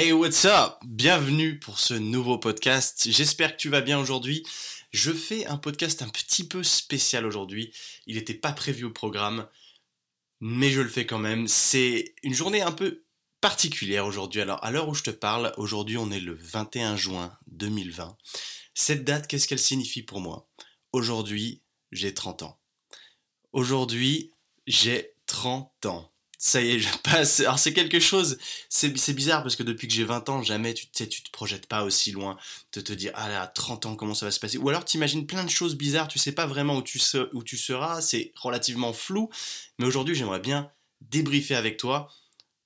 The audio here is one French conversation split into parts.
Hey, what's up? Bienvenue pour ce nouveau podcast. J'espère que tu vas bien aujourd'hui. Je fais un podcast un petit peu spécial aujourd'hui. Il n'était pas prévu au programme, mais je le fais quand même. C'est une journée un peu particulière aujourd'hui. Alors, à l'heure où je te parle, aujourd'hui on est le 21 juin 2020. Cette date, qu'est-ce qu'elle signifie pour moi? Aujourd'hui, j'ai 30 ans. Aujourd'hui, j'ai 30 ans ça y est, je passe. Alors c'est quelque chose, c'est bizarre parce que depuis que j'ai 20 ans, jamais tu, tu te projettes pas aussi loin de te dire, ah là, 30 ans, comment ça va se passer? Ou alors tu imagines plein de choses bizarres, tu sais pas vraiment où tu, où tu seras, c'est relativement flou. Mais aujourd'hui, j'aimerais bien débriefer avec toi,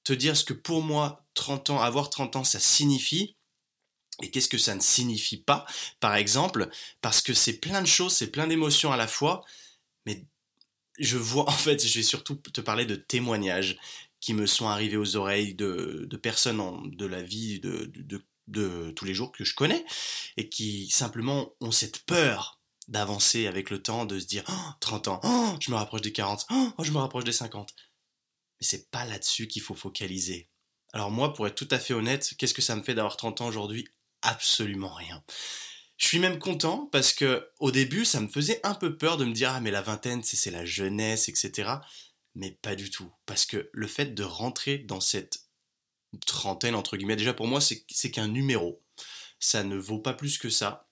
te dire ce que pour moi, 30 ans, avoir 30 ans, ça signifie. Et qu'est-ce que ça ne signifie pas, par exemple, parce que c'est plein de choses, c'est plein d'émotions à la fois, je vois, en fait, je vais surtout te parler de témoignages qui me sont arrivés aux oreilles de, personnes de la vie de, de, tous les jours que je connais et qui simplement ont cette peur d'avancer avec le temps, de se dire 30 ans, oh, je me rapproche des 40, oh, je me rapproche des 50. Mais c'est pas là-dessus qu'il faut focaliser. Alors moi, pour être tout à fait honnête, qu'est-ce que ça me fait d'avoir 30 ans aujourd'hui? Absolument rien. Je suis même content parce que au début, ça me faisait un peu peur de me dire ah mais la vingtaine c'est la jeunesse etc. Mais pas du tout parce que le fait de rentrer dans cette trentaine entre guillemets déjà pour moi c'est qu'un numéro. Ça ne vaut pas plus que ça.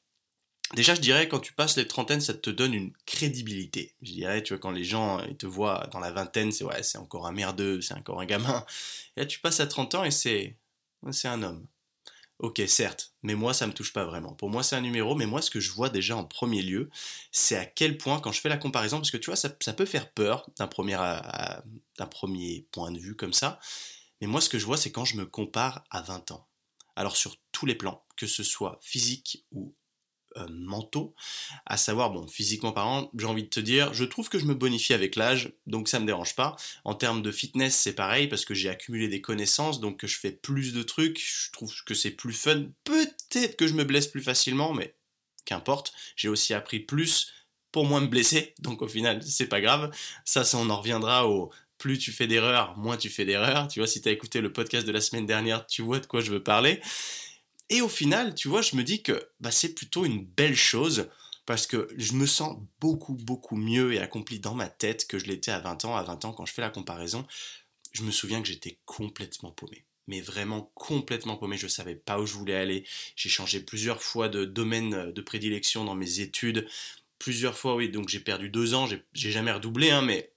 Déjà, je dirais, quand tu passes les trentaines, ça te donne une crédibilité. Je dirais, tu vois, quand les gens ils te voient dans la vingtaine, c'est ouais, c'est encore un merdeux, c'est encore un gamin. Et là, tu passes à 30 ans et c'est un homme. Ok, certes, mais moi ça me touche pas vraiment. Pour moi c'est un numéro, mais moi ce que je vois déjà en premier lieu, c'est à quel point quand je fais la comparaison, parce que tu vois ça, peut faire peur d'un premier, point de vue comme ça, mais moi ce que je vois c'est quand je me compare à 20 ans. Alors sur tous les plans, que ce soit physique ou euh, mentaux, à savoir, bon, physiquement parlant, j'ai envie de te dire, je trouve que je me bonifie avec l'âge, donc ça me dérange pas. En termes de fitness, c'est pareil, parce que j'ai accumulé des connaissances, donc que je fais plus de trucs, je trouve que c'est plus fun. Peut-être que je me blesse plus facilement, mais qu'importe, j'ai aussi appris plus pour moins me blesser, donc au final, c'est pas grave. Ça, ça, on en reviendra au plus tu fais d'erreurs, moins tu fais d'erreurs. Tu vois, si tu as écouté le podcast de la semaine dernière, tu vois de quoi je veux parler. Et au final, tu vois, je me dis que bah, c'est plutôt une belle chose parce que je me sens beaucoup, beaucoup mieux et accompli dans ma tête que je l'étais à 20 ans. À 20 ans, quand je fais la comparaison, je me souviens que j'étais complètement paumé. Mais vraiment complètement paumé, je ne savais pas où je voulais aller. J'ai changé plusieurs fois de domaine de prédilection dans mes études. Plusieurs fois, oui, donc j'ai perdu deux ans, j'ai jamais redoublé, hein, mais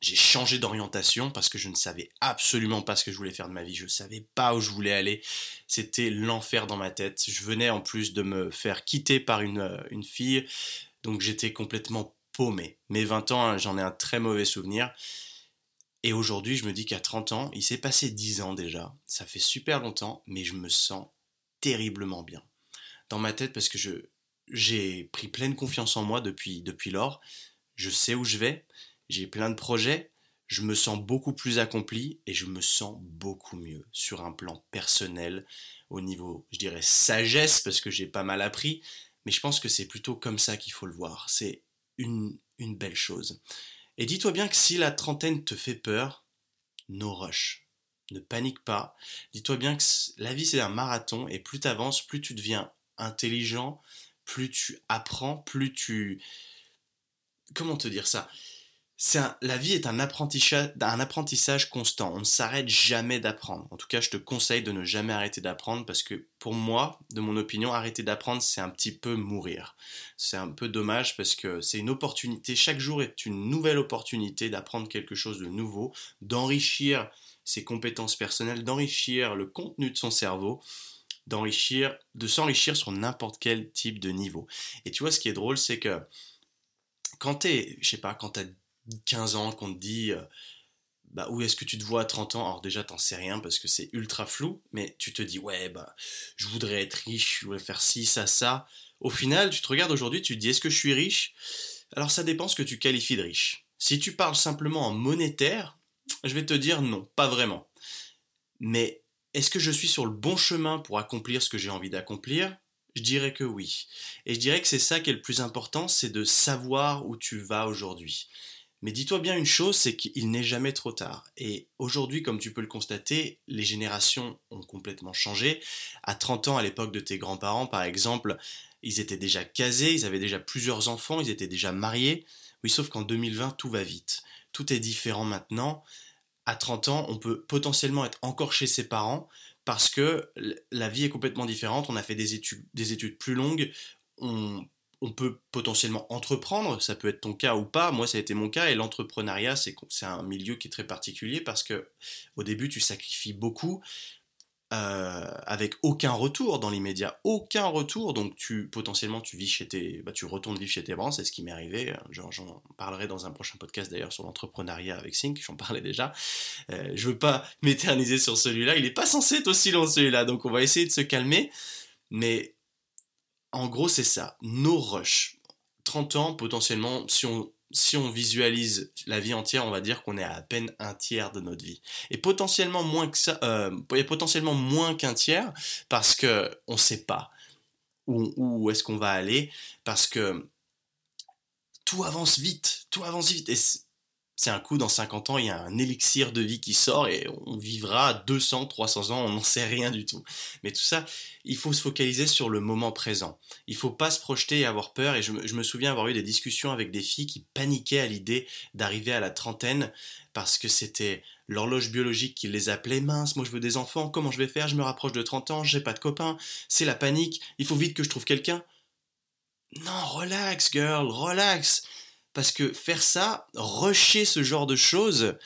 j'ai changé d'orientation parce que je ne savais absolument pas ce que je voulais faire de ma vie. Je ne savais pas où je voulais aller. C'était l'enfer dans ma tête. Je venais en plus de me faire quitter par une, euh, une fille. Donc j'étais complètement paumé. Mes 20 ans, hein, j'en ai un très mauvais souvenir. Et aujourd'hui, je me dis qu'à 30 ans, il s'est passé 10 ans déjà. Ça fait super longtemps, mais je me sens terriblement bien. Dans ma tête, parce que j'ai pris pleine confiance en moi depuis, depuis lors. Je sais où je vais j'ai plein de projets, je me sens beaucoup plus accompli et je me sens beaucoup mieux sur un plan personnel, au niveau, je dirais, sagesse, parce que j'ai pas mal appris, mais je pense que c'est plutôt comme ça qu'il faut le voir. C'est une, une belle chose. Et dis-toi bien que si la trentaine te fait peur, no rush. Ne panique pas. Dis-toi bien que la vie c'est un marathon et plus tu avances, plus tu deviens intelligent, plus tu apprends, plus tu... Comment te dire ça? La vie est un apprentissage, un apprentissage constant. On ne s'arrête jamais d'apprendre. En tout cas, je te conseille de ne jamais arrêter d'apprendre parce que pour moi, de mon opinion, arrêter d'apprendre, c'est un petit peu mourir. C'est un peu dommage parce que c'est une opportunité. Chaque jour est une nouvelle opportunité d'apprendre quelque chose de nouveau, d'enrichir ses compétences personnelles, d'enrichir le contenu de son cerveau d'enrichir, de s'enrichir sur n'importe quel type de niveau. Et tu vois, ce qui est drôle, c'est que quand t'es, je sais pas, quand t'as 15 ans qu'on te dit euh, bah, où est-ce que tu te vois à 30 ans? Alors déjà, t'en sais rien parce que c'est ultra flou, mais tu te dis, ouais, bah, je voudrais être riche, je voudrais faire ci, ça, ça. Au final, tu te regardes aujourd'hui, tu te dis, est-ce que je suis riche? Alors ça dépend ce que tu qualifies de riche. Si tu parles simplement en monétaire, je vais te dire non, pas vraiment. Mais est-ce que je suis sur le bon chemin pour accomplir ce que j'ai envie d'accomplir? Je dirais que oui. Et je dirais que c'est ça qui est le plus important, c'est de savoir où tu vas aujourd'hui. Mais dis-toi bien une chose, c'est qu'il n'est jamais trop tard. Et aujourd'hui, comme tu peux le constater, les générations ont complètement changé. À 30 ans, à l'époque de tes grands-parents, par exemple, ils étaient déjà casés, ils avaient déjà plusieurs enfants, ils étaient déjà mariés. Oui, sauf qu'en 2020, tout va vite. Tout est différent maintenant. À 30 ans, on peut potentiellement être encore chez ses parents parce que la vie est complètement différente. On a fait des études, des études plus longues. On on peut potentiellement entreprendre, ça peut être ton cas ou pas, moi ça a été mon cas, et l'entrepreneuriat c'est un milieu qui est très particulier parce que au début tu sacrifies beaucoup euh, avec aucun retour dans l'immédiat, aucun retour, donc tu potentiellement tu vis chez tes, bah, tu retournes vivre chez tes parents, c'est ce qui m'est arrivé, j'en parlerai dans un prochain podcast d'ailleurs sur l'entrepreneuriat avec Sync, j'en parlais déjà, euh, je veux pas m'éterniser sur celui-là, il est pas censé être aussi long celui-là, donc on va essayer de se calmer, mais en gros, c'est ça. Nos rushs. 30 ans, potentiellement, si on, visualise la vie entière, on va dire qu'on est à peine un tiers de notre vie. Et potentiellement moins que ça, euh, potentiellement moins qu'un tiers, parce que on sait pas où, où est-ce qu'on va aller, parce que tout avance vite, tout avance vite. C'est un coup, dans 50 ans, il y a un élixir de vie qui sort et on vivra 200, 300 ans, on n'en sait rien du tout. Mais tout ça, il faut se focaliser sur le moment présent. Il faut pas se projeter et avoir peur. Et je me, souviens avoir eu des discussions avec des filles qui paniquaient à l'idée d'arriver à la trentaine parce que c'était l'horloge biologique qui les appelait mince, moi je veux des enfants, comment je vais faire, je me rapproche de 30 ans, j'ai pas de copains, c'est la panique, il faut vite que je trouve quelqu'un. Non, relax, girl, relax. Parce que faire ça, rusher ce genre de choses,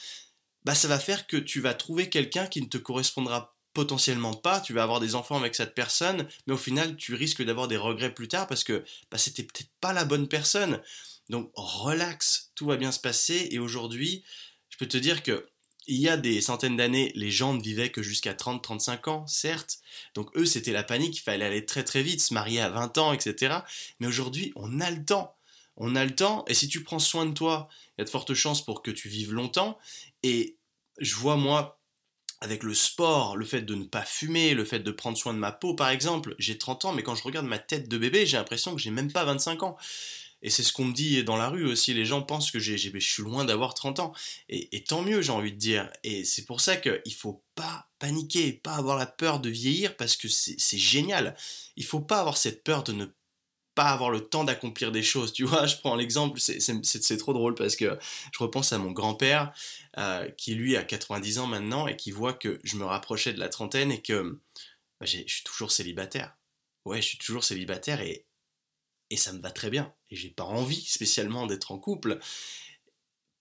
bah ça va faire que tu vas trouver quelqu'un qui ne te correspondra potentiellement pas, tu vas avoir des enfants avec cette personne, mais au final tu risques d'avoir des regrets plus tard parce que bah, c'était peut-être pas la bonne personne. Donc relax, tout va bien se passer et aujourd'hui, je peux te dire que il y a des centaines d'années, les gens ne vivaient que jusqu'à 30-35 ans, certes. Donc eux, c'était la panique, il fallait aller très très vite, se marier à 20 ans, etc. Mais aujourd'hui, on a le temps on a le temps, et si tu prends soin de toi, il y a de fortes chances pour que tu vives longtemps. Et je vois moi, avec le sport, le fait de ne pas fumer, le fait de prendre soin de ma peau par exemple, j'ai 30 ans, mais quand je regarde ma tête de bébé, j'ai l'impression que j'ai même pas 25 ans. Et c'est ce qu'on me dit dans la rue aussi, les gens pensent que j'ai, je suis loin d'avoir 30 ans. Et, tant mieux, j'ai envie de dire. Et c'est pour ça qu'il faut pas paniquer, pas avoir la peur de vieillir, parce que c'est, c'est génial. Il faut pas avoir cette peur de ne pas avoir le temps d'accomplir des choses. Tu vois, je prends l'exemple, c'est trop drôle parce que je repense à mon grand-père euh, qui lui a 90 ans maintenant et qui voit que je me rapprochais de la trentaine et que bah, je suis toujours célibataire. Ouais, je suis toujours célibataire et, et ça me va très bien. Et j'ai pas envie spécialement d'être en couple.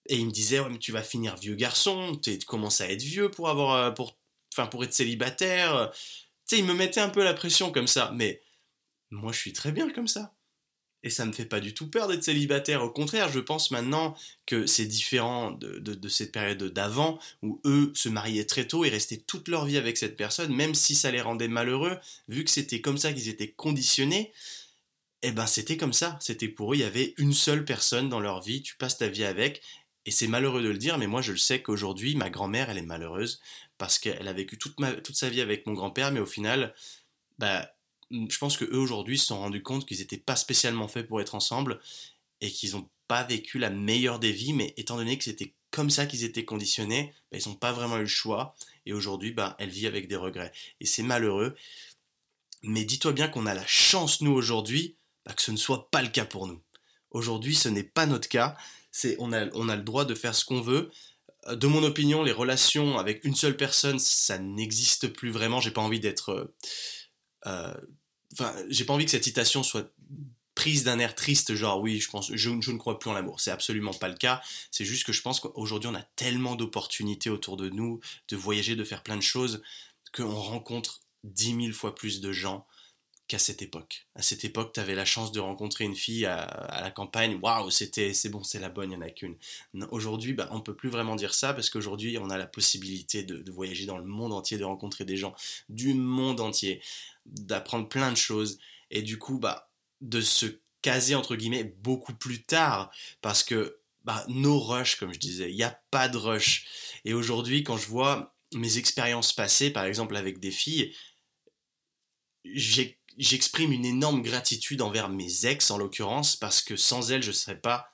Et il me disait, ouais, mais tu vas finir vieux garçon, tu commences à être vieux pour avoir, euh, pour, enfin, pour être célibataire. Tu sais, il me mettait un peu la pression comme ça, mais moi je suis très bien comme ça. Et ça me fait pas du tout peur d'être célibataire. Au contraire, je pense maintenant que c'est différent de, cette période d'avant où eux se mariaient très tôt et restaient toute leur vie avec cette personne, même si ça les rendait malheureux, vu que c'était comme ça qu'ils étaient conditionnés. Eh ben c'était comme ça. C'était pour eux, il y avait une seule personne dans leur vie. Tu passes ta vie avec. Et c'est malheureux de le dire, mais moi je le sais qu'aujourd'hui, ma grand-mère, elle est malheureuse parce qu'elle a vécu toute, toute sa vie avec mon grand-père, mais au final, bah, je pense que eux aujourd'hui se sont rendus compte qu'ils n'étaient pas spécialement faits pour être ensemble et qu'ils n'ont pas vécu la meilleure des vies, mais étant donné que c'était comme ça qu'ils étaient conditionnés, bah, ils n'ont pas vraiment eu le choix. Et aujourd'hui, bah, elle vit avec des regrets. Et c'est malheureux. Mais dis-toi bien qu'on a la chance, nous, aujourd'hui, bah, que ce ne soit pas le cas pour nous. Aujourd'hui, ce n'est pas notre cas. C'est, on, a, on a le droit de faire ce qu'on veut. Euh, de mon opinion, les relations avec une seule personne, ça n'existe plus vraiment. J'ai pas envie d'être... Euh, euh, j'ai pas envie que cette citation soit prise d'un air triste, genre oui, je, ne crois plus en l'amour. C'est absolument pas le cas. C'est juste que je pense qu'aujourd'hui on a tellement d'opportunités autour de nous, de voyager, de faire plein de choses, qu'on rencontre dix mille fois plus de gens qu'à cette époque. À cette époque, tu avais la chance de rencontrer une fille à, la campagne, waouh, c'était, c'est bon, c'est la bonne, il n'y en a qu'une. Aujourd'hui, bah, on peut plus vraiment dire ça parce qu'aujourd'hui, on a la possibilité de, voyager dans le monde entier, de rencontrer des gens du monde entier d'apprendre plein de choses et du coup bah de se caser entre guillemets beaucoup plus tard parce que bah no rush comme je disais il n'y a pas de rush et aujourd'hui quand je vois mes expériences passées par exemple avec des filles j'exprime une énorme gratitude envers mes ex en l'occurrence parce que sans elles je ne serais pas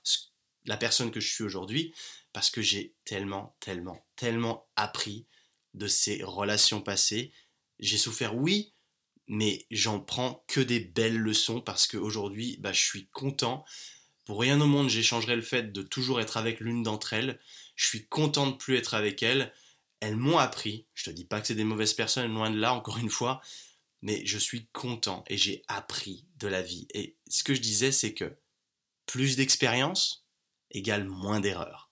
la personne que je suis aujourd'hui parce que j'ai tellement, tellement, tellement appris de ces relations passées. J'ai souffert, oui, mais j'en prends que des belles leçons parce qu'aujourd'hui, bah, je suis content. Pour rien au monde, j'échangerai le fait de toujours être avec l'une d'entre elles. Je suis content de plus être avec elles. Elles m'ont appris. Je te dis pas que c'est des mauvaises personnes, loin de là, encore une fois. Mais je suis content et j'ai appris de la vie. Et ce que je disais, c'est que plus d'expérience égale moins d'erreurs.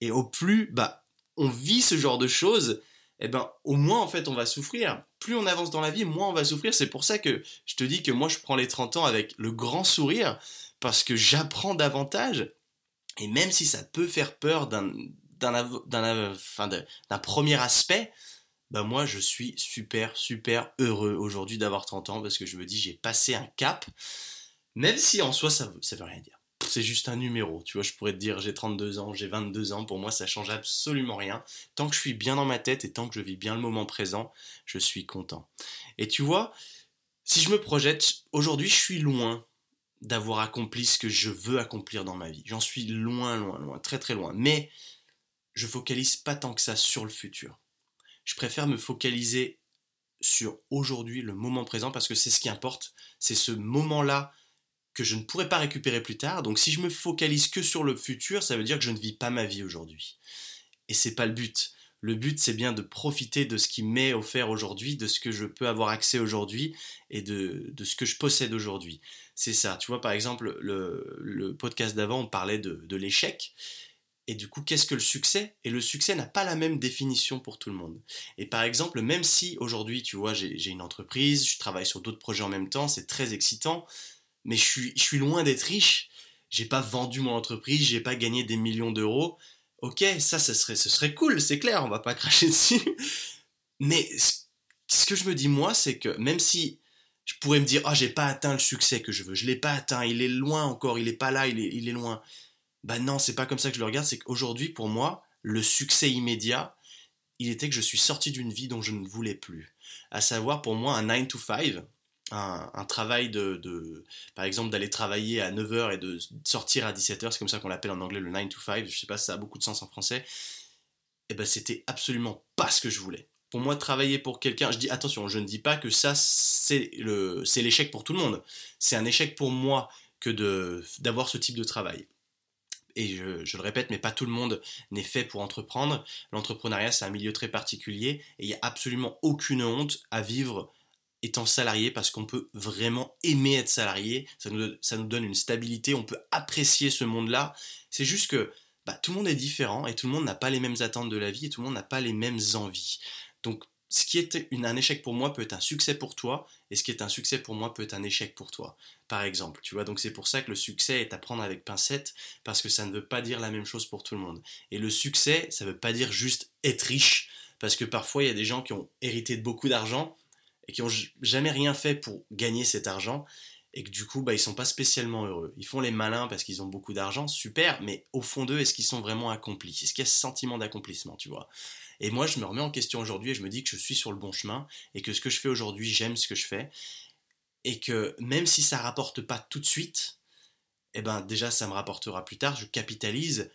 Et au plus, bah, on vit ce genre de choses, eh ben, au moins, en fait, on va souffrir. Plus on avance dans la vie, moins on va souffrir. C'est pour ça que je te dis que moi, je prends les 30 ans avec le grand sourire, parce que j'apprends davantage. Et même si ça peut faire peur d'un, d'un, premier aspect, bah moi je suis super super heureux aujourd'hui d'avoir 30 ans parce que je me dis j'ai passé un cap, même si en soi ça ça veut rien dire c'est juste un numéro. Tu vois, je pourrais te dire j'ai 32 ans, j'ai 22 ans, pour moi ça change absolument rien. Tant que je suis bien dans ma tête et tant que je vis bien le moment présent, je suis content. Et tu vois, si je me projette, aujourd'hui je suis loin d'avoir accompli ce que je veux accomplir dans ma vie. J'en suis loin, loin, loin, très très loin. Mais je focalise pas tant que ça sur le futur. Je préfère me focaliser sur aujourd'hui, le moment présent, parce que c'est ce qui importe. C'est ce moment-là que je ne pourrai pas récupérer plus tard. Donc si je me focalise que sur le futur, ça veut dire que je ne vis pas ma vie aujourd'hui. Et c'est pas le but. Le but, c'est bien de profiter de ce qui m'est offert aujourd'hui, de ce que je peux avoir accès aujourd'hui et de, ce que je possède aujourd'hui. C'est ça. Tu vois, par exemple, le, podcast d'avant, on parlait de, de l'échec. Et du coup, qu'est-ce que le succès? Et le succès n'a pas la même définition pour tout le monde. Et par exemple, même si aujourd'hui, tu vois, j'ai une entreprise, je travaille sur d'autres projets en même temps, c'est très excitant, mais je suis, loin d'être riche. J'ai pas vendu mon entreprise, j'ai pas gagné des millions d'euros. Ok, ça, ça serait, ce serait cool, c'est clair, on va pas cracher dessus. Mais ce que je me dis moi, c'est que même si je pourrais me dire, ah, oh, j'ai pas atteint le succès que je veux, je l'ai pas atteint, il est loin encore, il est pas là, il est loin. Bah non, c'est pas comme ça que je le regarde, c'est qu'aujourd'hui, pour moi, le succès immédiat, il était que je suis sorti d'une vie dont je ne voulais plus. À savoir, pour moi, un 9 to 5, un, travail de, par exemple, d'aller travailler à 9h et de sortir à 17h, c'est comme ça qu'on l'appelle en anglais le 9 to 5, je sais pas si ça a beaucoup de sens en français, et eh ben c'était absolument pas ce que je voulais. Pour moi, travailler pour quelqu'un, je dis attention, je ne dis pas que ça c'est l'échec pour tout le monde. C'est un échec pour moi que d'avoir ce type de travail. Et je, le répète, mais pas tout le monde n'est fait pour entreprendre. L'entrepreneuriat, c'est un milieu très particulier et il n'y a absolument aucune honte à vivre étant salarié parce qu'on peut vraiment aimer être salarié, ça nous, ça nous donne une stabilité, on peut apprécier ce monde-là. C'est juste que bah, tout le monde est différent et tout le monde n'a pas les mêmes attentes de la vie et tout le monde n'a pas les mêmes envies. Donc ce qui est un échec pour moi peut être un succès pour toi et ce qui est un succès pour moi peut être un échec pour toi. Par exemple, tu vois, donc c'est pour ça que le succès est à prendre avec pincette parce que ça ne veut pas dire la même chose pour tout le monde. Et le succès, ça ne veut pas dire juste être riche parce que parfois il y a des gens qui ont hérité de beaucoup d'argent et qui ont jamais rien fait pour gagner cet argent et que du coup bah ils sont pas spécialement heureux. Ils font les malins parce qu'ils ont beaucoup d'argent, super, mais au fond d'eux, est-ce qu'ils sont vraiment accomplis? Est-ce qu'il y a ce sentiment d'accomplissement, tu vois? Et moi, je me remets en question aujourd'hui et je me dis que je suis sur le bon chemin et que ce que je fais aujourd'hui, j'aime ce que je fais et que même si ça rapporte pas tout de suite, eh ben déjà ça me rapportera plus tard, je capitalise,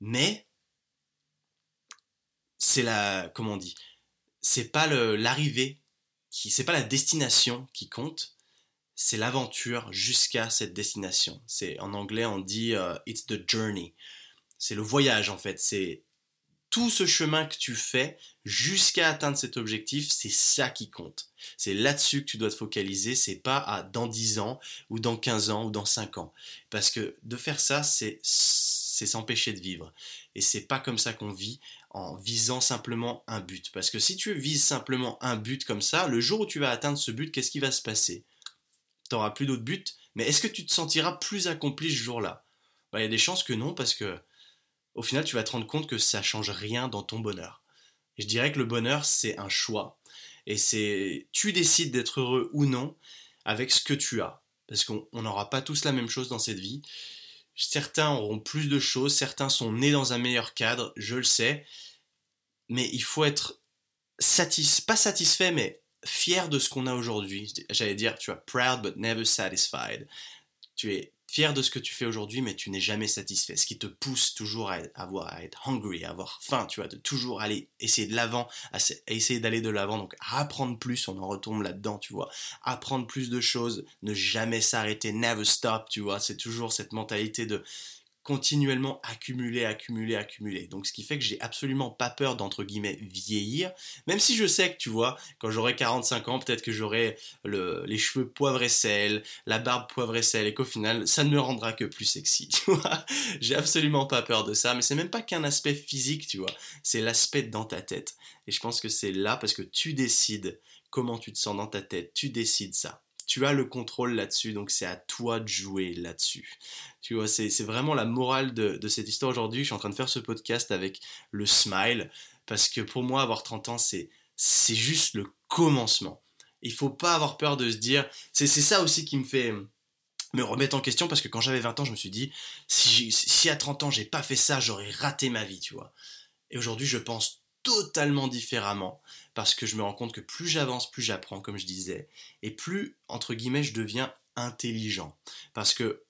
mais c'est la comment on dit, c'est pas l'arrivée qui c'est pas la destination qui compte, c'est l'aventure jusqu'à cette destination. C'est en anglais on dit euh, it's the journey. C'est le voyage en fait, c'est tout ce chemin que tu fais jusqu'à atteindre cet objectif, c'est ça qui compte. C'est là-dessus que tu dois te focaliser, c'est pas à dans 10 ans ou dans 15 ans ou dans 5 ans. Parce que de faire ça, c'est s'empêcher de vivre. Et c'est pas comme ça qu'on vit en visant simplement un but. Parce que si tu vises simplement un but comme ça, le jour où tu vas atteindre ce but, qu'est-ce qui va se passer? Tu n'auras plus d'autres buts, mais est-ce que tu te sentiras plus accompli ce jour-là? Bah, Il y a des chances que non, parce que au final, tu vas te rendre compte que ça change rien dans ton bonheur. Je dirais que le bonheur, c'est un choix. Et c'est tu décides d'être heureux ou non avec ce que tu as. Parce qu'on n'aura pas tous la même chose dans cette vie. Certains auront plus de choses, certains sont nés dans un meilleur cadre, je le sais, mais il faut être satis pas satisfait, mais fier de ce qu'on a aujourd'hui. J'allais dire, tu vois, proud but never satisfied. Tu es fier de ce que tu fais aujourd'hui, mais tu n'es jamais satisfait. Ce qui te pousse toujours à, avoir, à être hungry, à avoir faim, tu vois, de toujours aller essayer de l'avant, à, essayer d'aller de l'avant, donc apprendre plus, on en retombe là-dedans, tu vois, apprendre plus de choses, ne jamais s'arrêter, never stop, tu vois, c'est toujours cette mentalité de continuellement accumuler, accumuler, accumuler. Donc ce qui fait que j'ai absolument pas peur d'entre guillemets vieillir, même si je sais que tu vois, quand j'aurai 45 ans, peut-être que j'aurai le, les cheveux poivre et sel, la barbe poivre et sel, et qu'au final, ça ne me rendra que plus sexy, tu vois. J'ai absolument pas peur de ça, mais c'est même pas qu'un aspect physique, tu vois, c'est l'aspect dans ta tête. Et je pense que c'est là parce que tu décides comment tu te sens dans ta tête, tu décides ça tu as le contrôle là-dessus, donc c'est à toi de jouer là-dessus. Tu vois, c'est vraiment la morale de, cette histoire aujourd'hui. Je suis en train de faire ce podcast avec le smile, parce que pour moi, avoir 30 ans, c'est juste le commencement. Il faut pas avoir peur de se dire, c'est ça aussi qui me fait me remettre en question, parce que quand j'avais 20 ans, je me suis dit, si, si à 30 ans, j'ai pas fait ça, j'aurais raté ma vie, tu vois. Et aujourd'hui, je pense totalement différemment parce que je me rends compte que plus j'avance, plus j'apprends, comme je disais, et plus, entre guillemets, je deviens intelligent. Parce que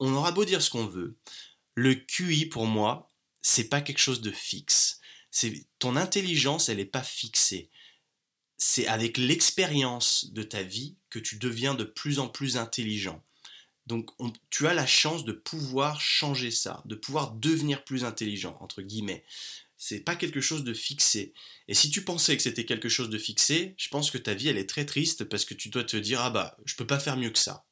on aura beau dire ce qu'on veut, le QI pour moi, c'est pas quelque chose de fixe. C'est ton intelligence, elle n'est pas fixée. C'est avec l'expérience de ta vie que tu deviens de plus en plus intelligent. Donc tu as la chance de pouvoir changer ça, de pouvoir devenir plus intelligent, entre guillemets c'est pas quelque chose de fixé. Et si tu pensais que c'était quelque chose de fixé, je pense que ta vie elle est très triste parce que tu dois te dire ah bah je peux pas faire mieux que ça.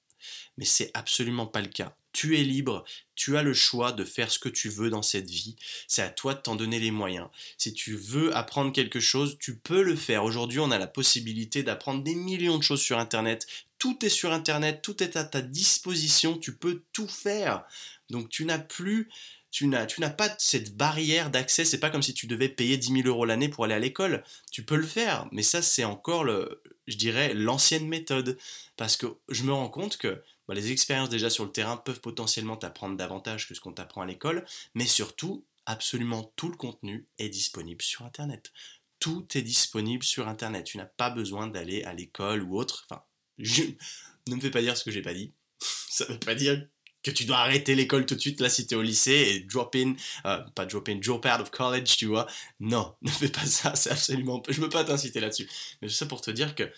Mais c'est absolument pas le cas. Tu es libre, tu as le choix de faire ce que tu veux dans cette vie. C'est à toi de t'en donner les moyens. Si tu veux apprendre quelque chose, tu peux le faire. Aujourd'hui, on a la possibilité d'apprendre des millions de choses sur Internet. Tout est sur Internet, tout est à ta disposition, tu peux tout faire. Donc tu n'as plus tu n'as, pas cette barrière d'accès. C'est pas comme si tu devais payer 10 000 euros l'année pour aller à l'école. Tu peux le faire, mais ça, c'est encore, le, je dirais, l'ancienne méthode. Parce que je me rends compte que bah, les expériences déjà sur le terrain peuvent potentiellement t'apprendre davantage que ce qu'on t'apprend à l'école, mais surtout, absolument tout le contenu est disponible sur Internet. Tout est disponible sur Internet. Tu n'as pas besoin d'aller à l'école ou autre. Enfin, ne me fais pas dire ce que j'ai pas dit. Ça ne veut pas dire que tu dois arrêter l'école tout de suite, là, si t'es au lycée, et drop in, euh, pas drop in, drop out of college, tu vois. Non, ne fais pas ça, c'est absolument, je veux pas t'inciter là-dessus. Mais c'est pour te dire que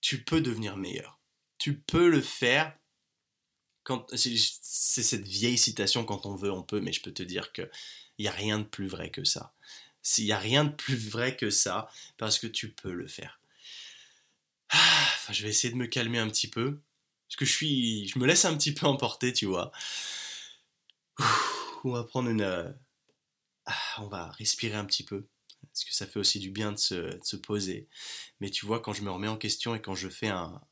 tu peux devenir meilleur. Tu peux le faire quand, c'est cette vieille citation, quand on veut, on peut, mais je peux te dire que il n'y a rien de plus vrai que ça. S'il n'y a rien de plus vrai que ça, parce que tu peux le faire. Ah, je vais essayer de me calmer un petit peu. Parce que je me laisse un petit peu emporter, tu vois. On va prendre une, euh, ah, on va respirer un petit peu. Parce que ça fait aussi du bien de se, poser. Mais tu vois, quand je me remets en question et quand je fais un,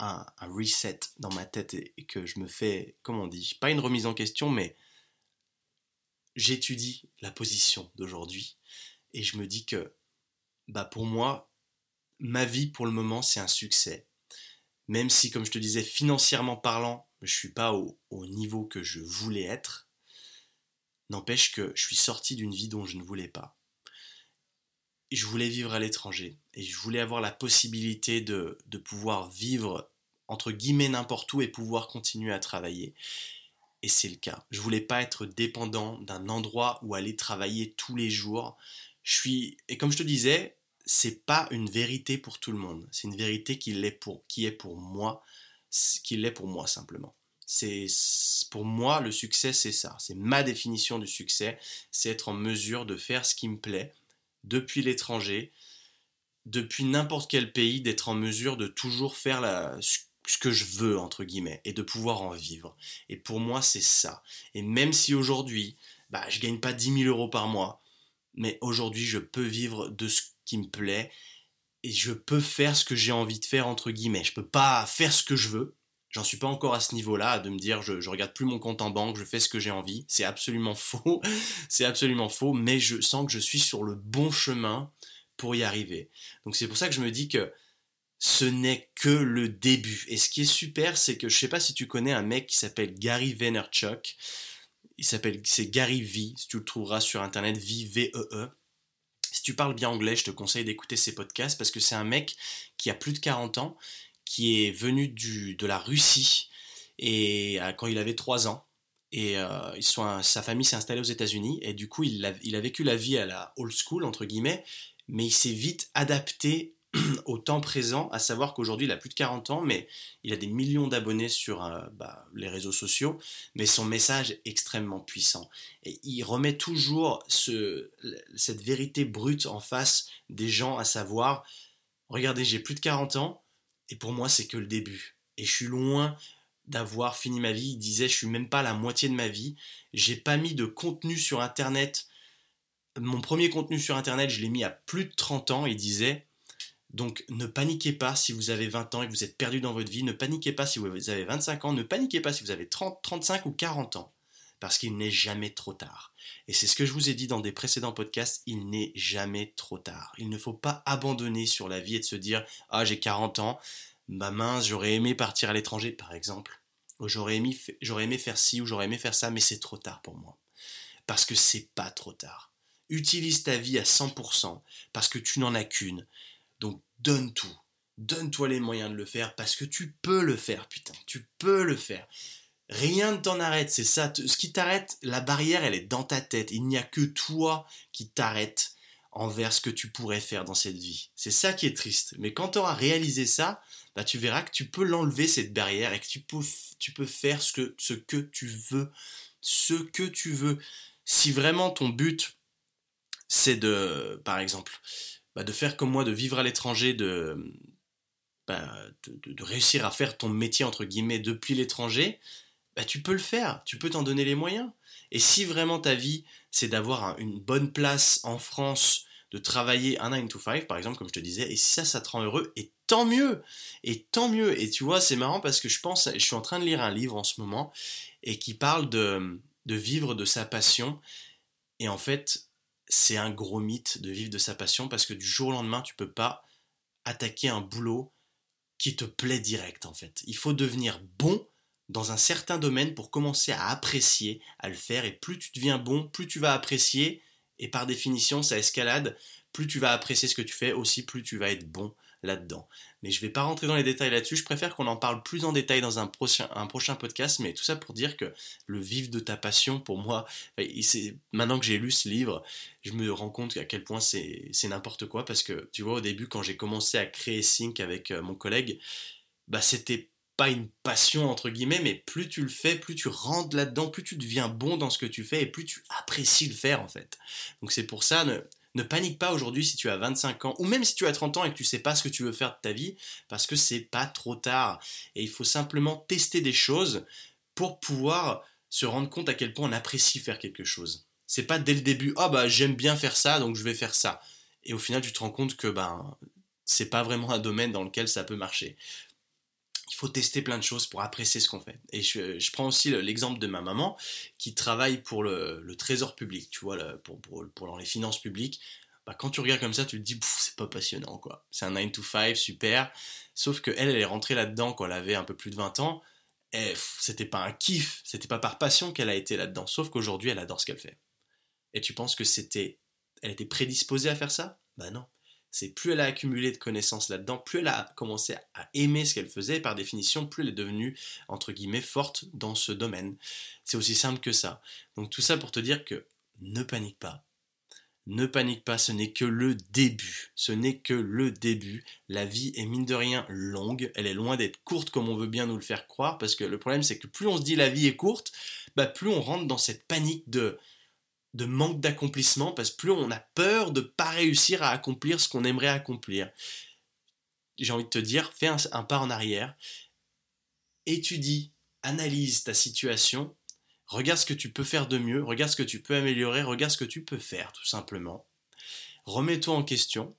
un, reset dans ma tête et, que je me fais, comment on dit, pas une remise en question, mais j'étudie la position d'aujourd'hui et je me dis que, bah pour moi, ma vie pour le moment c'est un succès même si, comme je te disais, financièrement parlant, je ne suis pas au, niveau que je voulais être, n'empêche que je suis sorti d'une vie dont je ne voulais pas. je voulais vivre à l'étranger, et je voulais avoir la possibilité de, de pouvoir vivre entre guillemets n'importe où et pouvoir continuer à travailler. Et c'est le cas. Je voulais pas être dépendant d'un endroit où aller travailler tous les jours. Je suis, et comme je te disais, c'est pas une vérité pour tout le monde. C'est une vérité qui est pour, qui est pour moi, qui l'est pour moi simplement. C'est pour moi le succès, c'est ça. C'est ma définition du succès, c'est être en mesure de faire ce qui me plaît depuis l'étranger, depuis n'importe quel pays, d'être en mesure de toujours faire ce que je veux entre guillemets et de pouvoir en vivre. Et pour moi, c'est ça. Et même si aujourd'hui, bah, je gagne pas 10 000 euros par mois, mais aujourd'hui, je peux vivre de ce me plaît et je peux faire ce que j'ai envie de faire entre guillemets. Je peux pas faire ce que je veux. J'en suis pas encore à ce niveau-là, de me dire je, je regarde plus mon compte en banque, je fais ce que j'ai envie. C'est absolument faux. c'est absolument faux, mais je sens que je suis sur le bon chemin pour y arriver. Donc c'est pour ça que je me dis que ce n'est que le début. Et ce qui est super, c'est que je sais pas si tu connais un mec qui s'appelle Gary Vaynerchuk. Il s'appelle, c'est Gary V. Si tu le trouveras sur internet, V V E E. Si tu parles bien anglais, je te conseille d'écouter ces podcasts parce que c'est un mec qui a plus de 40 ans, qui est venu du, de la Russie et quand il avait 3 ans. Et sa famille s'est installée aux États-Unis et du coup il a, il a vécu la vie à la old school entre guillemets, mais il s'est vite adapté au temps présent, à savoir qu'aujourd'hui il a plus de 40 ans, mais il a des millions d'abonnés sur euh, bah, les réseaux sociaux, mais son message est extrêmement puissant. Et il remet toujours ce, cette vérité brute en face des gens, à savoir, regardez, j'ai plus de 40 ans, et pour moi c'est que le début. Et je suis loin d'avoir fini ma vie, il disait, je suis même pas à la moitié de ma vie, j'ai pas mis de contenu sur Internet. Mon premier contenu sur Internet, je l'ai mis à plus de 30 ans, il disait, donc ne paniquez pas si vous avez 20 ans et que vous êtes perdu dans votre vie, ne paniquez pas si vous avez 25 ans, ne paniquez pas si vous avez 30, 35 ou 40 ans, parce qu'il n'est jamais trop tard. Et c'est ce que je vous ai dit dans des précédents podcasts, il n'est jamais trop tard. Il ne faut pas abandonner sur la vie et de se dire Ah j'ai 40 ans, ma mince, j'aurais aimé partir à l'étranger par exemple, j'aurais aimé, j'aurais aimé faire ci ou j'aurais aimé faire ça, mais c'est trop tard pour moi. Parce que c'est pas trop tard. Utilise ta vie à 100% parce que tu n'en as qu'une donc donne tout. Donne-toi les moyens de le faire parce que tu peux le faire, putain. Tu peux le faire. Rien ne t'en arrête, c'est ça. Ce qui t'arrête, la barrière, elle est dans ta tête. Il n'y a que toi qui t'arrête envers ce que tu pourrais faire dans cette vie. C'est ça qui est triste. Mais quand tu auras réalisé ça, bah, tu verras que tu peux l'enlever, cette barrière, et que tu peux, tu peux faire ce que, ce que tu veux. Ce que tu veux. Si vraiment ton but, c'est de, par exemple, bah, de faire comme moi, de vivre à l'étranger, bah, de, de, réussir à faire ton métier, entre guillemets, depuis l'étranger, bah, tu peux le faire, tu peux t'en donner les moyens. Et si vraiment ta vie, c'est d'avoir une bonne place en France, de travailler un 9 to 5, par exemple, comme je te disais, et si ça, ça te rend heureux, et tant mieux, et tant mieux. Et tu vois, c'est marrant parce que je pense, je suis en train de lire un livre en ce moment, et qui parle de, de vivre de sa passion. Et en fait, c'est un gros mythe de vivre de sa passion parce que du jour au lendemain, tu peux pas attaquer un boulot qui te plaît direct en fait. Il faut devenir bon dans un certain domaine pour commencer à apprécier, à le faire et plus tu deviens bon, plus tu vas apprécier et par définition, ça escalade, plus tu vas apprécier ce que tu fais aussi plus tu vas être bon là-dedans. Mais je ne vais pas rentrer dans les détails là-dessus, je préfère qu'on en parle plus en détail dans un prochain, un prochain podcast, mais tout ça pour dire que le vivre de ta passion, pour moi, maintenant que j'ai lu ce livre, je me rends compte à quel point c'est n'importe quoi, parce que tu vois, au début, quand j'ai commencé à créer Sync avec euh, mon collègue, bah c'était pas une passion entre guillemets, mais plus tu le fais, plus tu rentres là-dedans, plus tu deviens bon dans ce que tu fais et plus tu apprécies le faire en fait. Donc c'est pour ça, ne panique pas aujourd'hui si tu as 25 ans, ou même si tu as 30 ans et que tu sais pas ce que tu veux faire de ta vie, parce que c'est pas trop tard. Et il faut simplement tester des choses pour pouvoir se rendre compte à quel point on apprécie faire quelque chose. C'est pas dès le début, ah bah j'aime bien faire ça, donc je vais faire ça. Et au final, tu te rends compte que ben c'est pas vraiment un domaine dans lequel ça peut marcher il faut tester plein de choses pour apprécier ce qu'on fait. Et je, prends aussi l'exemple de ma maman qui travaille pour le, trésor public, tu vois, pour, pour, les finances publiques. Bah, quand tu regardes comme ça, tu te dis, c'est pas passionnant, quoi. C'est un 9 to 5, super. Sauf que elle, elle est rentrée là-dedans quand elle avait un peu plus de 20 ans. Et c'était pas un kiff, c'était pas par passion qu'elle a été là-dedans. Sauf qu'aujourd'hui, elle adore ce qu'elle fait. Et tu penses que c'était, elle était prédisposée à faire ça? Bah non c'est plus elle a accumulé de connaissances là-dedans, plus elle a commencé à aimer ce qu'elle faisait, et par définition, plus elle est devenue, entre guillemets, forte dans ce domaine. C'est aussi simple que ça. Donc tout ça pour te dire que ne panique pas. Ne panique pas, ce n'est que le début. Ce n'est que le début. La vie est mine de rien longue. Elle est loin d'être courte comme on veut bien nous le faire croire, parce que le problème c'est que plus on se dit la vie est courte, bah plus on rentre dans cette panique de de manque d'accomplissement parce que plus on a peur de pas réussir à accomplir ce qu'on aimerait accomplir. J'ai envie de te dire, fais un, pas en arrière, étudie, analyse ta situation, regarde ce que tu peux faire de mieux, regarde ce que tu peux améliorer, regarde ce que tu peux faire tout simplement. Remets-toi en question,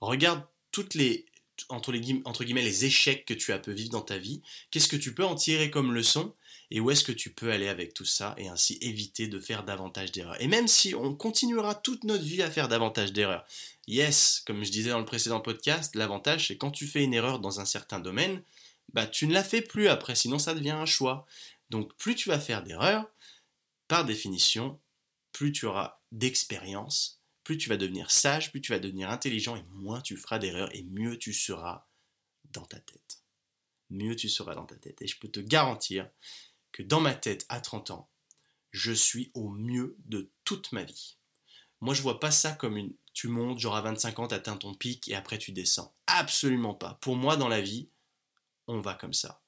regarde toutes les entre, les entre guillemets les échecs que tu as pu vivre dans ta vie, qu'est-ce que tu peux en tirer comme leçon et où est-ce que tu peux aller avec tout ça et ainsi éviter de faire davantage d'erreurs? Et même si on continuera toute notre vie à faire davantage d'erreurs, yes, comme je disais dans le précédent podcast, l'avantage c'est quand tu fais une erreur dans un certain domaine, bah tu ne la fais plus après, sinon ça devient un choix. Donc plus tu vas faire d'erreurs, par définition, plus tu auras d'expérience, plus tu vas devenir sage, plus tu vas devenir intelligent et moins tu feras d'erreurs et mieux tu seras dans ta tête. mieux tu seras dans ta tête. Et je peux te garantir que dans ma tête, à 30 ans, je suis au mieux de toute ma vie. Moi, je vois pas ça comme une. Tu montes, genre à 25 ans, atteins ton pic et après tu descends. Absolument pas. Pour moi, dans la vie, on va comme ça.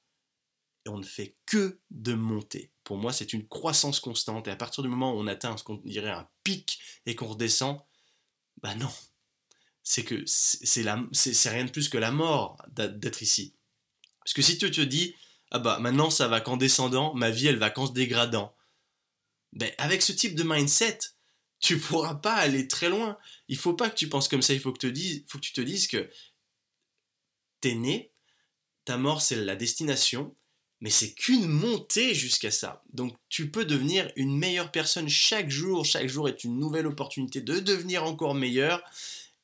Et on ne fait que de monter. Pour moi, c'est une croissance constante. Et à partir du moment où on atteint ce qu'on dirait un pic et qu'on redescend, bah non. C'est que c'est rien de plus que la mort d'être ici. Parce que si tu te dis, ah bah maintenant ça va qu'en descendant, ma vie elle va qu'en se dégradant. Ben, avec ce type de mindset, tu pourras pas aller très loin. Il faut pas que tu penses comme ça, il faut que, te dises, que tu te dises que t'es né, ta mort c'est la destination, mais c'est qu'une montée jusqu'à ça. Donc tu peux devenir une meilleure personne chaque jour, chaque jour est une nouvelle opportunité de devenir encore meilleur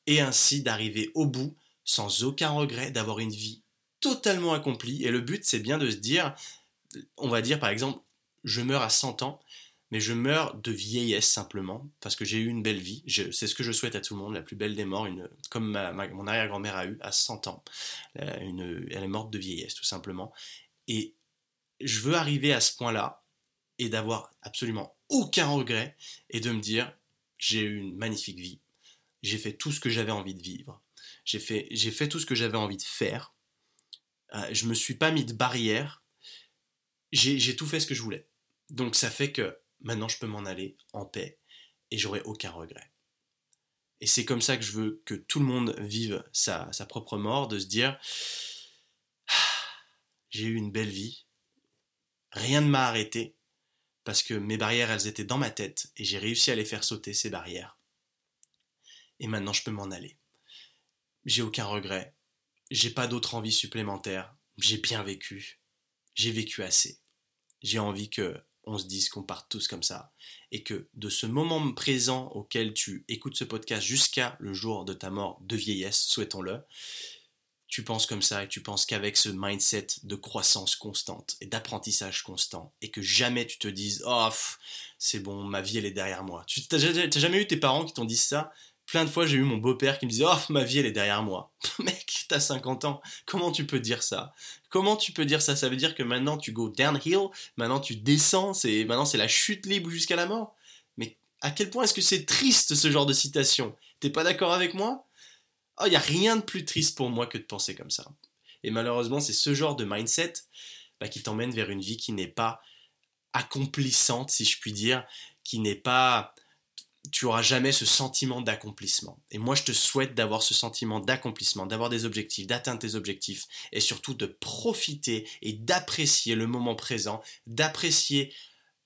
et ainsi d'arriver au bout sans aucun regret, d'avoir une vie totalement accomplie. Et le but c'est bien de se dire, on va dire par exemple, je meurs à 100 ans, mais je meurs de vieillesse simplement, parce que j'ai eu une belle vie. C'est ce que je souhaite à tout le monde, la plus belle des morts, comme mon arrière-grand-mère a eu à 100 ans. Euh, elle est morte de vieillesse, tout simplement. Et je veux arriver à ce point-là et d'avoir absolument aucun regret et de me dire, j'ai eu une magnifique vie, j'ai fait tout ce que j'avais envie de vivre, j'ai fait, fait tout ce que j'avais envie de faire, je me suis pas mis de barrière, j'ai tout fait ce que je voulais. Donc ça fait que Maintenant, je peux m'en aller en paix et j'aurai aucun regret. Et c'est comme ça que je veux que tout le monde vive sa, propre mort, de se dire j'ai eu une belle vie, rien ne m'a arrêté, parce que mes barrières, elles étaient dans ma tête, et j'ai réussi à les faire sauter, ces barrières. Et maintenant, je peux m'en aller. J'ai aucun regret, j'ai pas d'autre envie supplémentaire, j'ai bien vécu, j'ai vécu assez. J'ai envie que on se dise qu'on part tous comme ça. Et que de ce moment présent auquel tu écoutes ce podcast jusqu'à le jour de ta mort de vieillesse, souhaitons-le, tu penses comme ça et tu penses qu'avec ce mindset de croissance constante et d'apprentissage constant et que jamais tu te dises oh c'est bon ma vie elle est derrière moi. Tu n'as jamais eu tes parents qui t'ont dit ça? Plein de fois, j'ai eu mon beau-père qui me disait Oh, ma vie, elle est derrière moi. Mec, t'as 50 ans. Comment tu peux dire ça? Comment tu peux dire ça? Ça veut dire que maintenant, tu go downhill, maintenant, tu descends, c'est maintenant, c'est la chute libre jusqu'à la mort. Mais à quel point est-ce que c'est triste, ce genre de citation? T'es pas d'accord avec moi? Oh, il n'y a rien de plus triste pour moi que de penser comme ça. Et malheureusement, c'est ce genre de mindset bah, qui t'emmène vers une vie qui n'est pas accomplissante, si je puis dire, qui n'est pas tu auras jamais ce sentiment d'accomplissement. Et moi, je te souhaite d'avoir ce sentiment d'accomplissement, d'avoir des objectifs, d'atteindre tes objectifs, et surtout de profiter et d'apprécier le moment présent, d'apprécier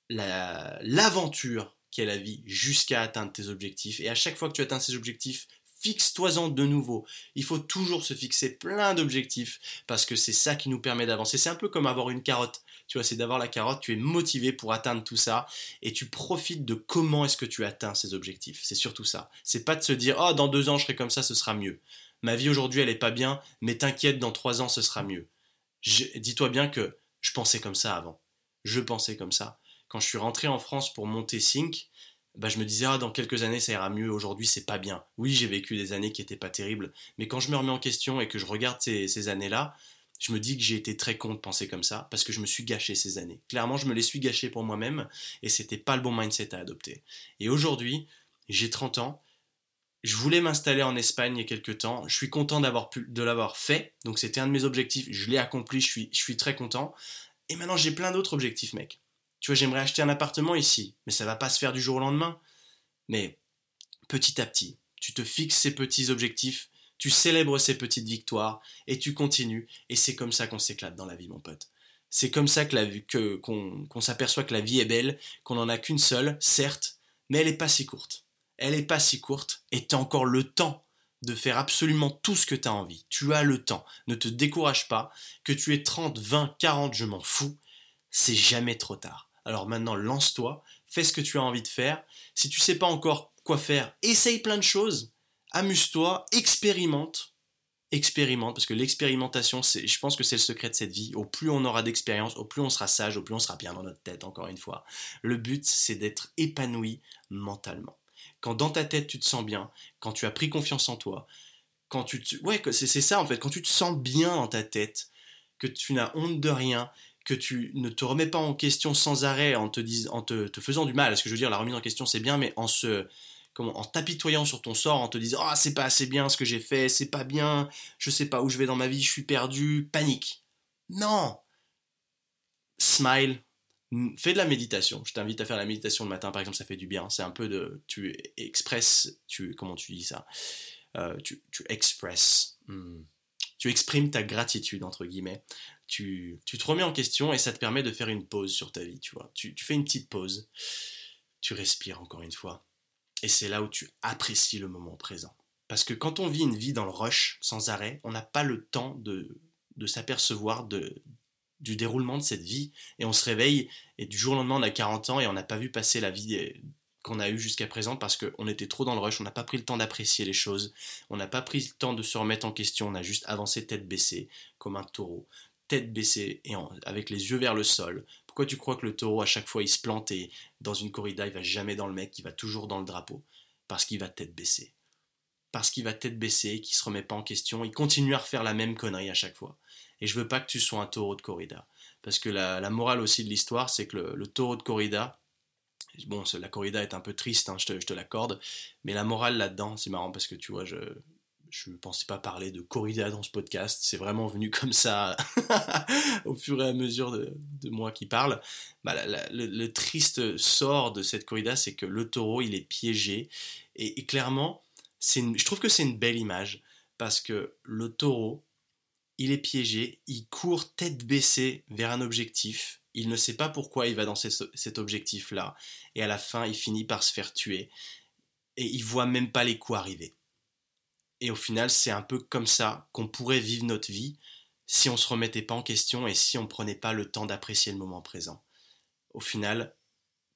l'aventure qu'est la vie jusqu'à atteindre tes objectifs. Et à chaque fois que tu atteins ces objectifs, fixe-toi-en de nouveau. Il faut toujours se fixer plein d'objectifs parce que c'est ça qui nous permet d'avancer. C'est un peu comme avoir une carotte. Tu vois, c'est d'avoir la carotte, tu es motivé pour atteindre tout ça et tu profites de comment est-ce que tu atteins ces objectifs. C'est surtout ça. C'est pas de se dire, oh, dans deux ans, je serai comme ça, ce sera mieux. Ma vie aujourd'hui, elle est pas bien, mais t'inquiète, dans trois ans, ce sera mieux. Dis-toi bien que je pensais comme ça avant. Je pensais comme ça. Quand je suis rentré en France pour monter Sync, bah, je me disais, ah, dans quelques années, ça ira mieux. Aujourd'hui, c'est pas bien. Oui, j'ai vécu des années qui étaient pas terribles. Mais quand je me remets en question et que je regarde ces, ces années-là, je me dis que j'ai été très con de penser comme ça parce que je me suis gâché ces années. Clairement, je me les suis gâchées pour moi-même et c'était pas le bon mindset à adopter. Et aujourd'hui, j'ai 30 ans. Je voulais m'installer en Espagne il y a quelques temps. Je suis content d'avoir pu, de l'avoir fait. Donc c'était un de mes objectifs. Je l'ai accompli. Je suis, je suis très content. Et maintenant, j'ai plein d'autres objectifs, mec. Tu vois, j'aimerais acheter un appartement ici, mais ça va pas se faire du jour au lendemain. Mais petit à petit, tu te fixes ces petits objectifs tu célèbres ces petites victoires et tu continues. Et c'est comme ça qu'on s'éclate dans la vie, mon pote. C'est comme ça que qu'on, s'aperçoit que la vie est belle, qu'on n'en a qu'une seule, certes, mais elle n'est pas si courte. Elle n'est pas si courte et tu as encore le temps de faire absolument tout ce que tu as envie. Tu as le temps. Ne te décourage pas. Que tu aies 30, 20, 40, je m'en fous. C'est jamais trop tard. Alors maintenant, lance-toi, fais ce que tu as envie de faire. Si tu sais pas encore quoi faire, essaye plein de choses amuse-toi, expérimente, expérimente, parce que l'expérimentation, je pense que c'est le secret de cette vie. Au plus on aura d'expérience, au plus on sera sage, au plus on sera bien dans notre tête, encore une fois. Le but, c'est d'être épanoui mentalement. Quand dans ta tête, tu te sens bien, quand tu as pris confiance en toi, quand tu te... Ouais, c'est ça en fait, quand tu te sens bien dans ta tête, que tu n'as honte de rien, que tu ne te remets pas en question sans arrêt en te, te, faisant du mal. Ce que je veux dire, la remise en question, c'est bien, mais en se, comment, en t'apitoyant sur ton sort, en te disant ah c'est pas assez bien ce que j'ai fait, c'est pas bien, je sais pas où je vais dans ma vie, je suis perdu, panique. Non. Smile. Fais de la méditation. Je t'invite à faire la méditation le matin, par exemple, ça fait du bien. C'est un peu de, tu expresses, tu, comment tu dis ça, euh, tu, tu expresses. Hmm tu exprimes ta gratitude, entre guillemets. Tu, te remets en question et ça te permet de faire une pause sur ta vie, tu vois. Tu, fais une petite pause, tu respires encore une fois. Et c'est là où tu apprécies le moment présent. Parce que quand on vit une vie dans le rush, sans arrêt, on n'a pas le temps de, de s'apercevoir du déroulement de cette vie. Et on se réveille, et du jour au lendemain, on a 40 ans et on n'a pas vu passer la vie qu'on a eu jusqu'à présent parce qu'on était trop dans le rush, on n'a pas pris le temps d'apprécier les choses, on n'a pas pris le temps de se remettre en question, on a juste avancé tête baissée, comme un taureau, tête baissée et avec les yeux vers le sol. Pourquoi tu crois que le taureau, à chaque fois, il se plante et dans une corrida, il va jamais dans le mec, il va toujours dans le drapeau? Parce qu'il va tête baissée. Parce qu'il va tête baissée, qu'il se remet pas en question, il continue à refaire la même connerie à chaque fois. Et je veux pas que tu sois un taureau de corrida. Parce que la, morale aussi de l'histoire, c'est que le taureau de corrida, Bon, la corrida est un peu triste, hein, je te, l'accorde, mais la morale là-dedans, c'est marrant parce que tu vois, je ne pensais pas parler de corrida dans ce podcast, c'est vraiment venu comme ça au fur et à mesure de, moi qui parle. Bah, le, triste sort de cette corrida, c'est que le taureau, il est piégé, et, clairement, je trouve que c'est une belle image, parce que le taureau, il est piégé, il court tête baissée vers un objectif, il ne sait pas pourquoi il va dans cet objectif-là, et à la fin, il finit par se faire tuer, et il voit même pas les coups arriver. Et au final, c'est un peu comme ça qu'on pourrait vivre notre vie si on se remettait pas en question et si on prenait pas le temps d'apprécier le moment présent. Au final,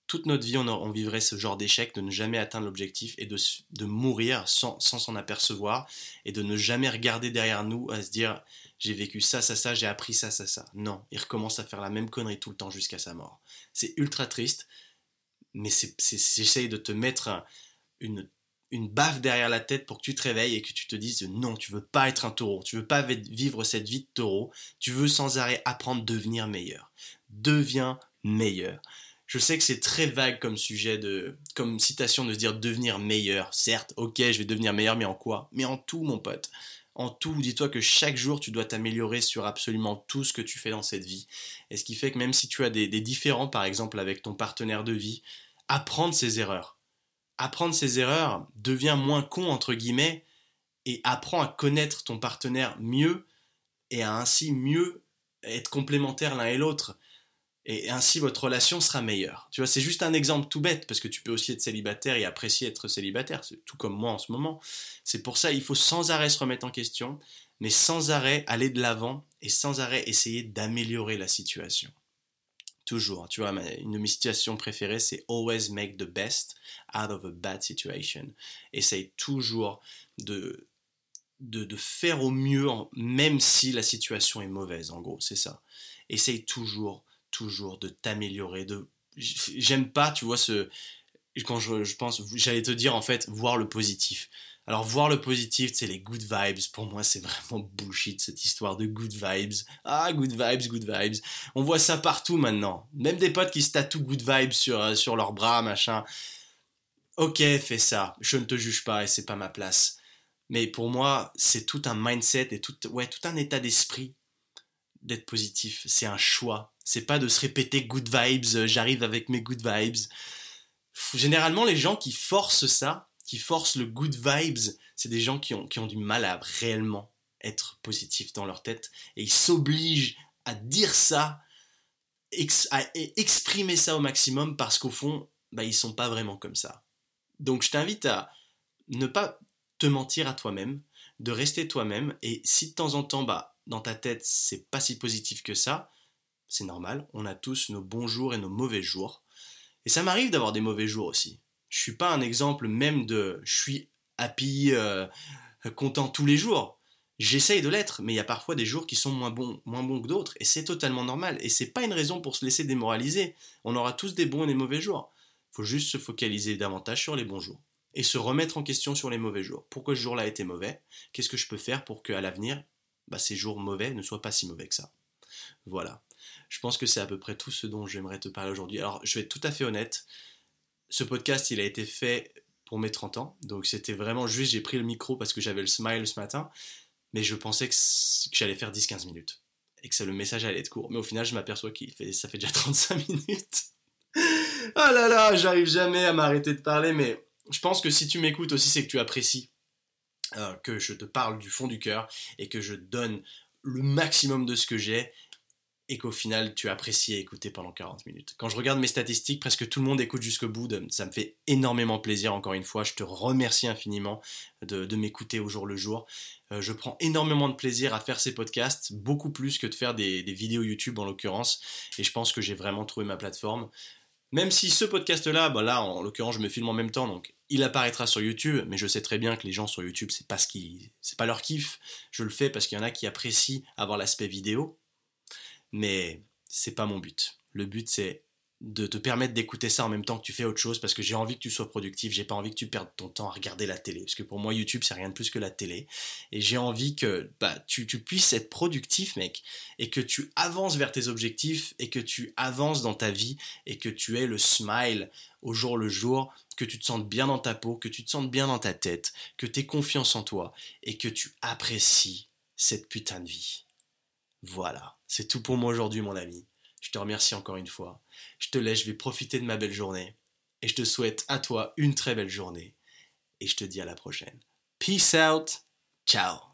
toute notre vie, on, vivrait ce genre d'échec de ne jamais atteindre l'objectif et de, mourir sans s'en apercevoir et de ne jamais regarder derrière nous à se dire j'ai vécu ça, ça, ça, j'ai appris ça, ça, ça. Non, il recommence à faire la même connerie tout le temps jusqu'à sa mort. C'est ultra triste, mais j'essaye de te mettre une, une baffe derrière la tête pour que tu te réveilles et que tu te dises non, tu veux pas être un taureau, tu veux pas vivre cette vie de taureau, tu veux sans arrêt apprendre à devenir meilleur. Deviens meilleur. Je sais que c'est très vague comme sujet de, comme citation de se dire devenir meilleur. Certes, ok, je vais devenir meilleur, mais en quoi? Mais en tout, mon pote en tout, dis-toi que chaque jour, tu dois t'améliorer sur absolument tout ce que tu fais dans cette vie. Et ce qui fait que même si tu as des, différends, par exemple, avec ton partenaire de vie, apprendre ses erreurs. Apprendre ses erreurs, devient moins con, entre guillemets, et apprends à connaître ton partenaire mieux et à ainsi mieux être complémentaires l'un et l'autre et ainsi votre relation sera meilleure. Tu vois, c'est juste un exemple tout bête, parce que tu peux aussi être célibataire et apprécier être célibataire, tout comme moi en ce moment. C'est pour ça il faut sans arrêt se remettre en question, mais sans arrêt aller de l'avant et sans arrêt essayer d'améliorer la situation. Toujours, tu vois, une de mes situations préférées, c'est always make the best out of a bad situation. Essaye toujours de, de faire au mieux, même si la situation est mauvaise, en gros, c'est ça. Essaye toujours toujours de t'améliorer. De... J'aime pas, tu vois, ce. Quand je, pense, j'allais te dire en fait, voir le positif. Alors, voir le positif, c'est les good vibes. Pour moi, c'est vraiment bullshit cette histoire de good vibes. Ah, good vibes, good vibes. On voit ça partout maintenant. Même des potes qui se tatouent good vibes sur, euh, sur leurs bras, machin. Ok, fais ça. Je ne te juge pas et c'est pas ma place. Mais pour moi, c'est tout un mindset et tout, ouais, tout un état d'esprit d'être positif. C'est un choix. C'est pas de se répéter good vibes, euh, j'arrive avec mes good vibes. Généralement, les gens qui forcent ça, qui forcent le good vibes, c'est des gens qui ont, du mal à réellement être positifs dans leur tête et ils s'obligent à dire ça, à exprimer ça au maximum parce qu'au fond, bah, ils sont pas vraiment comme ça. Donc je t'invite à ne pas te mentir à toi-même, de rester toi-même et si de temps en temps, bah, dans ta tête, c'est pas si positif que ça, c'est normal, on a tous nos bons jours et nos mauvais jours. Et ça m'arrive d'avoir des mauvais jours aussi. Je suis pas un exemple même de je suis happy, euh, content tous les jours. J'essaye de l'être, mais il y a parfois des jours qui sont moins bons, que d'autres, et c'est totalement normal. Et c'est pas une raison pour se laisser démoraliser. On aura tous des bons et des mauvais jours. Faut juste se focaliser davantage sur les bons jours et se remettre en question sur les mauvais jours. Pourquoi ce jour-là a été mauvais? Qu'est-ce que je peux faire pour qu'à l'avenir, bah, ces jours mauvais ne soient pas si mauvais que ça? Voilà. Je pense que c'est à peu près tout ce dont j'aimerais te parler aujourd'hui. Alors, je vais être tout à fait honnête. Ce podcast, il a été fait pour mes 30 ans. Donc, c'était vraiment juste, j'ai pris le micro parce que j'avais le smile ce matin. Mais je pensais que, j'allais faire 10-15 minutes. Et que le message allait être court. Mais au final, je m'aperçois que ça fait déjà 35 minutes. oh là là, j'arrive jamais à m'arrêter de parler. Mais je pense que si tu m'écoutes aussi, c'est que tu apprécies euh, que je te parle du fond du cœur et que je donne le maximum de ce que j'ai et qu'au final tu apprécies écouter pendant 40 minutes. Quand je regarde mes statistiques, presque tout le monde écoute jusqu'au bout, ça me fait énormément plaisir encore une fois, je te remercie infiniment de, m'écouter au jour le jour. Euh, je prends énormément de plaisir à faire ces podcasts, beaucoup plus que de faire des vidéos YouTube en l'occurrence, et je pense que j'ai vraiment trouvé ma plateforme. Même si ce podcast-là, bah là, en l'occurrence, je me filme en même temps, donc il apparaîtra sur YouTube, mais je sais très bien que les gens sur YouTube, c'est pas ce qui, c'est pas leur kiff. Je le fais parce qu'il y en a qui apprécient avoir l'aspect vidéo, mais c'est pas mon but. Le but, c'est de te permettre d'écouter ça en même temps que tu fais autre chose parce que j'ai envie que tu sois productif, j'ai pas envie que tu perdes ton temps à regarder la télé parce que pour moi YouTube c'est rien de plus que la télé et j'ai envie que bah, tu, tu, puisses être productif mec et que tu avances vers tes objectifs et que tu avances dans ta vie et que tu aies le smile au jour le jour, que tu te sentes bien dans ta peau, que tu te sentes bien dans ta tête, que tu aies confiance en toi et que tu apprécies cette putain de vie. Voilà, c'est tout pour moi aujourd'hui mon ami. Je te remercie encore une fois. Je te laisse, je vais profiter de ma belle journée. Et je te souhaite à toi une très belle journée. Et je te dis à la prochaine. Peace out. Ciao.